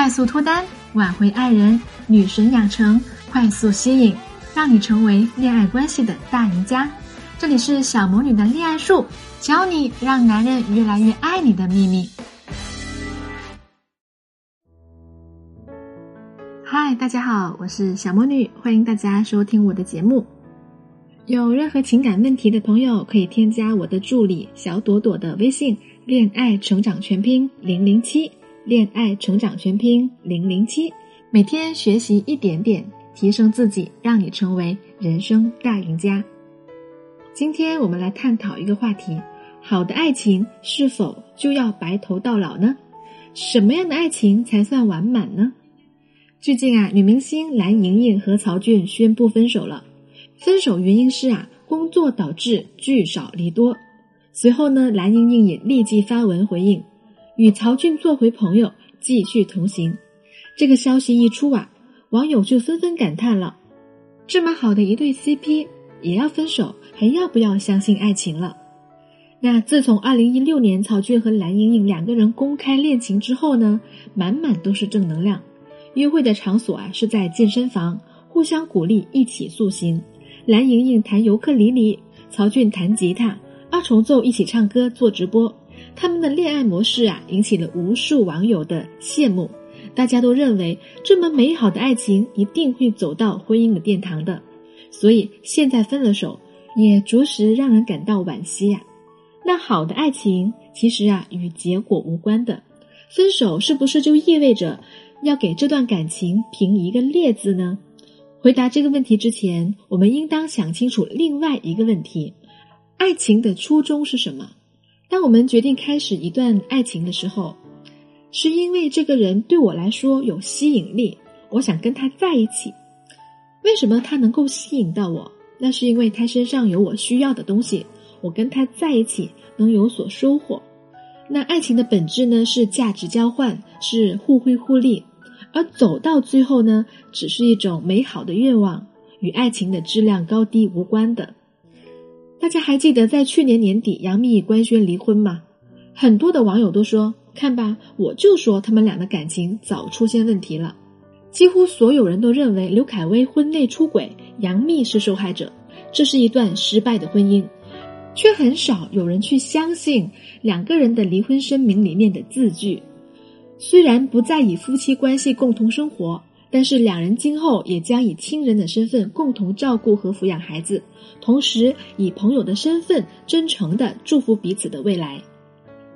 快速脱单，挽回爱人，女神养成，快速吸引，让你成为恋爱关系的大赢家。这里是小魔女的恋爱术，教你让男人越来越爱你的秘密。嗨，大家好，我是小魔女，欢迎大家收听我的节目。有任何情感问题的朋友，可以添加我的助理小朵朵的微信“恋爱成长全拼零零七”。恋爱成长全拼零零七，每天学习一点点，提升自己，让你成为人生大赢家。今天我们来探讨一个话题：好的爱情是否就要白头到老呢？什么样的爱情才算完满呢？最近啊，女明星蓝盈莹和曹骏宣布分手了。分手原因是啊，工作导致聚少离多。随后呢，蓝盈莹也立即发文回应。与曹骏做回朋友，继续同行。这个消息一出啊，网友就纷纷感叹了：这么好的一对 CP 也要分手，还要不要相信爱情了？那自从二零一六年曹骏和蓝盈莹两个人公开恋情之后呢，满满都是正能量。约会的场所啊是在健身房，互相鼓励，一起塑形。蓝盈莹弹尤克里里，曹骏弹吉他，二重奏一起唱歌做直播。他们的恋爱模式啊，引起了无数网友的羡慕。大家都认为这么美好的爱情一定会走到婚姻的殿堂的，所以现在分了手，也着实让人感到惋惜呀。那好的爱情其实啊与结果无关的，分手是不是就意味着要给这段感情评一个劣字呢？回答这个问题之前，我们应当想清楚另外一个问题：爱情的初衷是什么？当我们决定开始一段爱情的时候，是因为这个人对我来说有吸引力，我想跟他在一起。为什么他能够吸引到我？那是因为他身上有我需要的东西，我跟他在一起能有所收获。那爱情的本质呢？是价值交换，是互惠互利，而走到最后呢，只是一种美好的愿望，与爱情的质量高低无关的。大家还记得在去年年底杨幂官宣离婚吗？很多的网友都说：“看吧，我就说他们俩的感情早出现问题了。”几乎所有人都认为刘恺威婚内出轨，杨幂是受害者，这是一段失败的婚姻，却很少有人去相信两个人的离婚声明里面的字句。虽然不再以夫妻关系共同生活。但是两人今后也将以亲人的身份共同照顾和抚养孩子，同时以朋友的身份真诚的祝福彼此的未来。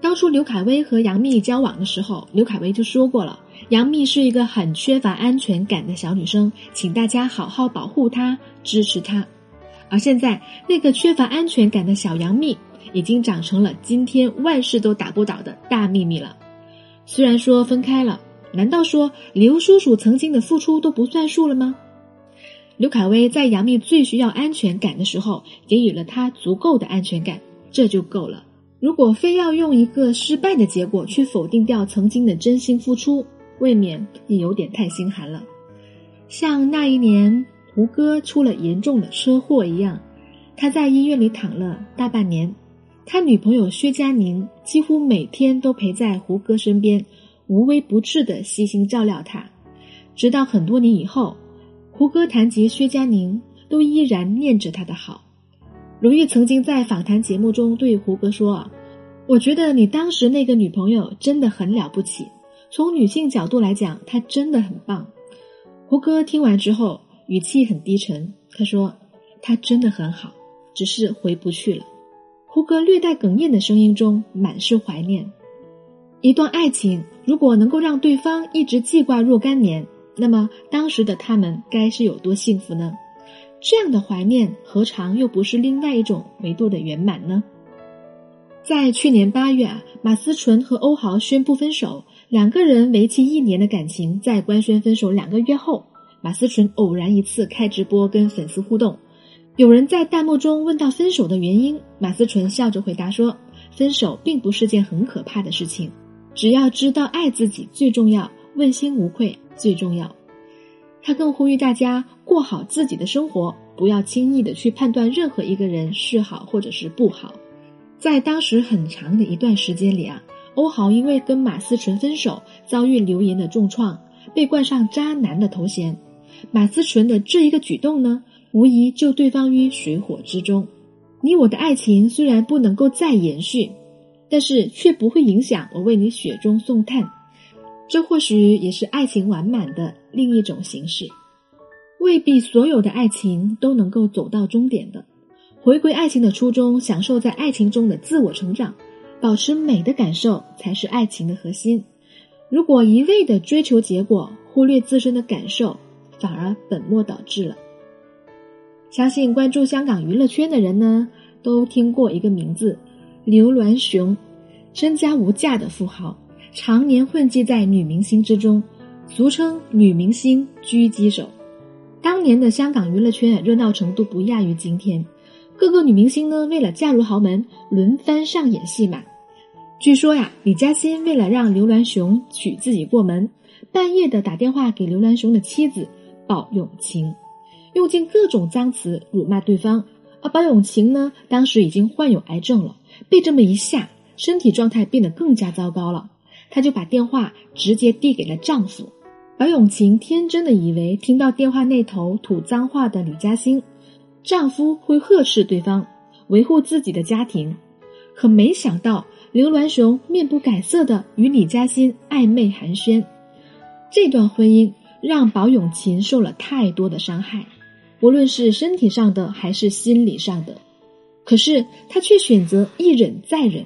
当初刘恺威和杨幂交往的时候，刘恺威就说过了，杨幂是一个很缺乏安全感的小女生，请大家好好保护她，支持她。而现在，那个缺乏安全感的小杨幂已经长成了今天万事都打不倒的大秘密了。虽然说分开了。难道说刘叔叔曾经的付出都不算数了吗？刘恺威在杨幂最需要安全感的时候，给予了她足够的安全感，这就够了。如果非要用一个失败的结果去否定掉曾经的真心付出，未免也有点太心寒了。像那一年胡歌出了严重的车祸一样，他在医院里躺了大半年，他女朋友薛佳凝几乎每天都陪在胡歌身边。无微不至的悉心照料他，直到很多年以后，胡歌谈及薛佳凝，都依然念着他的好。鲁豫曾经在访谈节目中对胡歌说：“，我觉得你当时那个女朋友真的很了不起，从女性角度来讲，她真的很棒。”胡歌听完之后，语气很低沉，他说：“她真的很好，只是回不去了。”胡歌略带哽咽的声音中满是怀念。一段爱情如果能够让对方一直记挂若干年，那么当时的他们该是有多幸福呢？这样的怀念何尝又不是另外一种维度的圆满呢？在去年八月啊，马思纯和欧豪宣布分手，两个人为期一年的感情在官宣分手两个月后，马思纯偶然一次开直播跟粉丝互动，有人在弹幕中问到分手的原因，马思纯笑着回答说：“分手并不是件很可怕的事情。”只要知道爱自己最重要，问心无愧最重要。他更呼吁大家过好自己的生活，不要轻易的去判断任何一个人是好或者是不好。在当时很长的一段时间里啊，欧豪因为跟马思纯分手，遭遇流言的重创，被冠上渣男的头衔。马思纯的这一个举动呢，无疑救对方于水火之中。你我的爱情虽然不能够再延续，但是却不会影响我为你雪中送炭。这或许也是爱情完满的另一种形式。未必所有的爱情都能够走到终点的。回归爱情的初衷，享受在爱情中的自我成长，保持美的感受才是爱情的核心。如果一味的追求结果，忽略自身的感受，反而本末倒置了。相信关注香港娱乐圈的人呢，都听过一个名字——刘銮雄，身家无价的富豪，常年混迹在女明星之中，俗称“女明星狙击手”。当年的香港娱乐圈热闹程度不亚于今天。各个女明星呢，为了嫁入豪门，轮番上演戏码。据说呀，李嘉欣为了让刘銮雄娶自己过门，半夜的打电话给刘銮雄的妻子鲍永晴，用尽各种脏词辱骂对方。而鲍永晴呢，当时已经患有癌症了，被这么一下，身体状态变得更加糟糕了。她就把电话直接递给了丈夫。宝永晴天真的以为听到电话那头吐脏话的李嘉欣。丈夫会呵斥对方，维护自己的家庭，可没想到刘銮雄面不改色的与李嘉欣暧昧寒暄。这段婚姻让宝永琴受了太多的伤害，无论是身体上的还是心理上的。可是她却选择一忍再忍，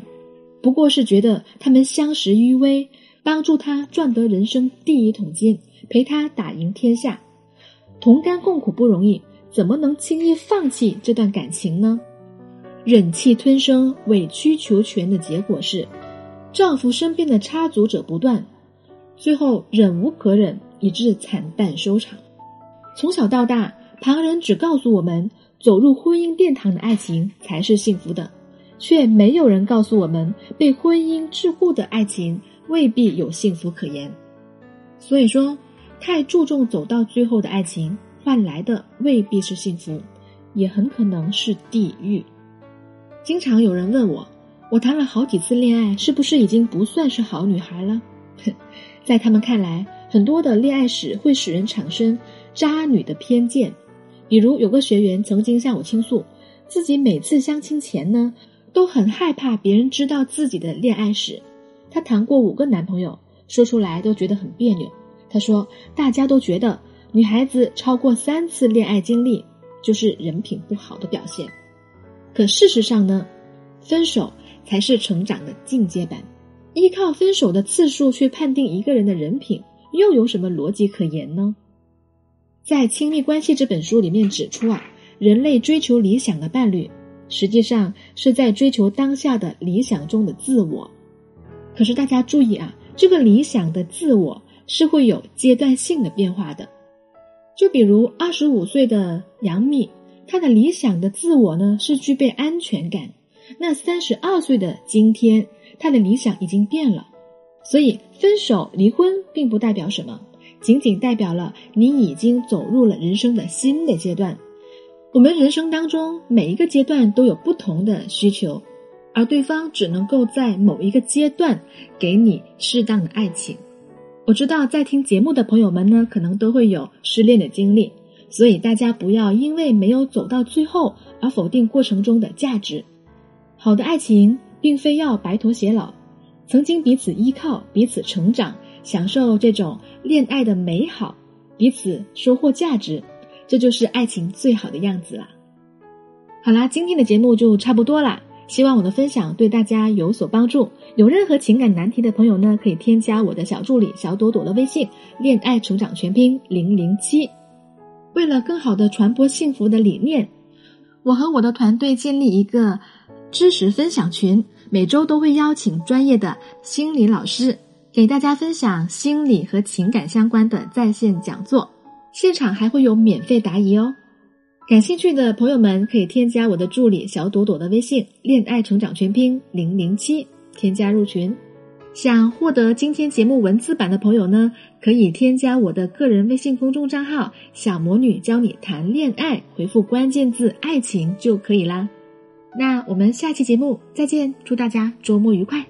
不过是觉得他们相识于微，帮助他赚得人生第一桶金，陪他打赢天下，同甘共苦不容易。怎么能轻易放弃这段感情呢？忍气吞声、委曲求全的结果是，丈夫身边的插足者不断，最后忍无可忍，以致惨淡收场。从小到大，旁人只告诉我们，走入婚姻殿堂的爱情才是幸福的，却没有人告诉我们，被婚姻桎梏的爱情未必有幸福可言。所以说，太注重走到最后的爱情。换来的未必是幸福，也很可能是地狱。经常有人问我，我谈了好几次恋爱，是不是已经不算是好女孩了？在他们看来，很多的恋爱史会使人产生渣女的偏见。比如，有个学员曾经向我倾诉，自己每次相亲前呢，都很害怕别人知道自己的恋爱史。她谈过五个男朋友，说出来都觉得很别扭。她说，大家都觉得。女孩子超过三次恋爱经历，就是人品不好的表现。可事实上呢，分手才是成长的进阶版。依靠分手的次数去判定一个人的人品，又有什么逻辑可言呢？在《亲密关系》这本书里面指出啊，人类追求理想的伴侣，实际上是在追求当下的理想中的自我。可是大家注意啊，这个理想的自我是会有阶段性的变化的。就比如二十五岁的杨幂，她的理想的自我呢是具备安全感。那三十二岁的今天，她的理想已经变了。所以分手、离婚并不代表什么，仅仅代表了你已经走入了人生的新的阶段。我们人生当中每一个阶段都有不同的需求，而对方只能够在某一个阶段给你适当的爱情。我知道在听节目的朋友们呢，可能都会有失恋的经历，所以大家不要因为没有走到最后而否定过程中的价值。好的爱情并非要白头偕老，曾经彼此依靠、彼此成长，享受这种恋爱的美好，彼此收获价值，这就是爱情最好的样子了。好啦，今天的节目就差不多啦。希望我的分享对大家有所帮助。有任何情感难题的朋友呢，可以添加我的小助理小朵朵的微信“恋爱成长全拼零零七”。为了更好的传播幸福的理念，我和我的团队建立一个知识分享群，每周都会邀请专业的心理老师给大家分享心理和情感相关的在线讲座，现场还会有免费答疑哦。感兴趣的朋友们可以添加我的助理小朵朵的微信“恋爱成长全拼零零七”，添加入群。想获得今天节目文字版的朋友呢，可以添加我的个人微信公众账号“小魔女教你谈恋爱”，回复关键字“爱情”就可以啦。那我们下期节目再见，祝大家周末愉快。